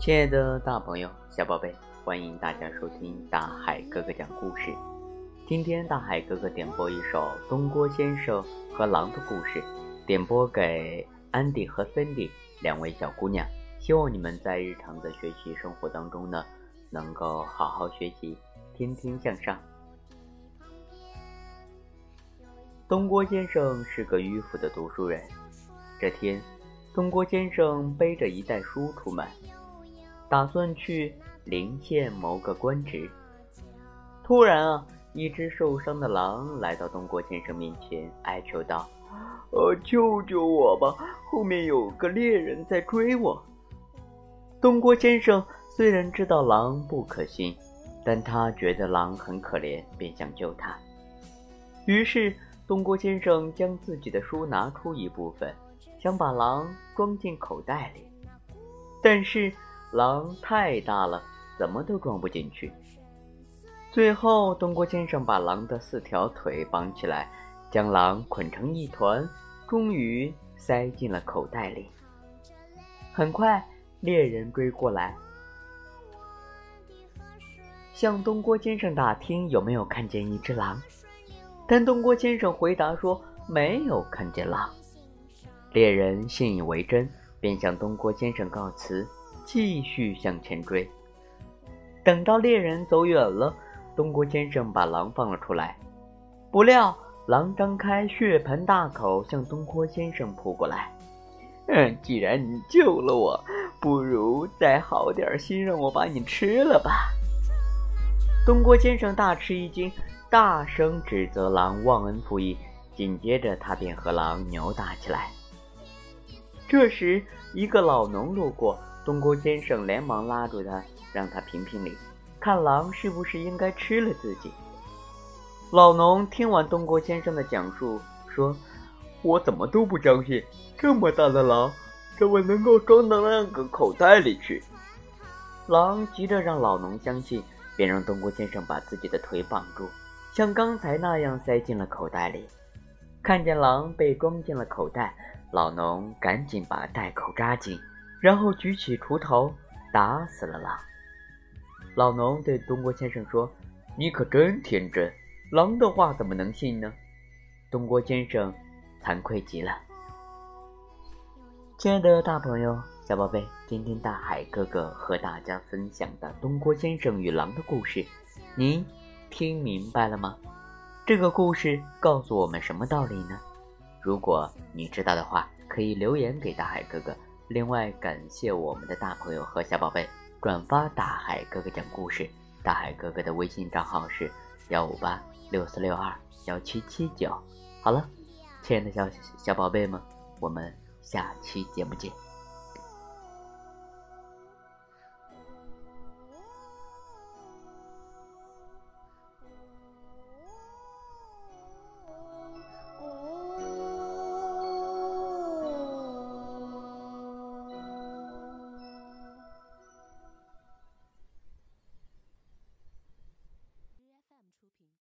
亲爱的大朋友、小宝贝，欢迎大家收听大海哥哥讲故事。今天大海哥哥点播一首东郭先生和狼的故事，点播给安迪和芬迪两位小姑娘。希望你们在日常的学习生活当中呢，能够好好学习，天天向上。东郭先生是个迂腐的读书人。这天，东郭先生背着一袋书出门，打算去临县谋个官职。突然啊，一只受伤的狼来到东郭先生面前，哀求道：“呃，救救我吧！后面有个猎人在追我。”东郭先生虽然知道狼不可信，但他觉得狼很可怜，便想救他。于是。东郭先生将自己的书拿出一部分，想把狼装进口袋里，但是狼太大了，怎么都装不进去。最后，东郭先生把狼的四条腿绑起来，将狼捆成一团，终于塞进了口袋里。很快，猎人追过来，向东郭先生打听有没有看见一只狼。但东郭先生回答说：“没有看见狼。”猎人信以为真，便向东郭先生告辞，继续向前追。等到猎人走远了，东郭先生把狼放了出来，不料狼张开血盆大口向东郭先生扑过来。嗯，既然你救了我，不如再好点心，让我把你吃了吧。东郭先生大吃一惊。大声指责狼忘恩负义，紧接着他便和狼扭打起来。这时，一个老农路过，东郭先生连忙拉住他，让他评评理，看狼是不是应该吃了自己。老农听完东郭先生的讲述，说：“我怎么都不相信，这么大的狼，怎么能够装到那个口袋里去？”狼急着让老农相信，便让东郭先生把自己的腿绑住。像刚才那样塞进了口袋里，看见狼被装进了口袋，老农赶紧把袋口扎紧，然后举起锄头打死了狼。老农对东郭先生说：“你可真天真，狼的话怎么能信呢？”东郭先生惭愧极了。亲爱的大朋友、小宝贝，今天大海哥哥和大家分享的东郭先生与狼的故事，您。听明白了吗？这个故事告诉我们什么道理呢？如果你知道的话，可以留言给大海哥哥。另外，感谢我们的大朋友和小宝贝转发大海哥哥讲故事。大海哥哥的微信账号是幺五八六四六二幺七七九。好了，亲爱的小小宝贝们，我们下期节目见。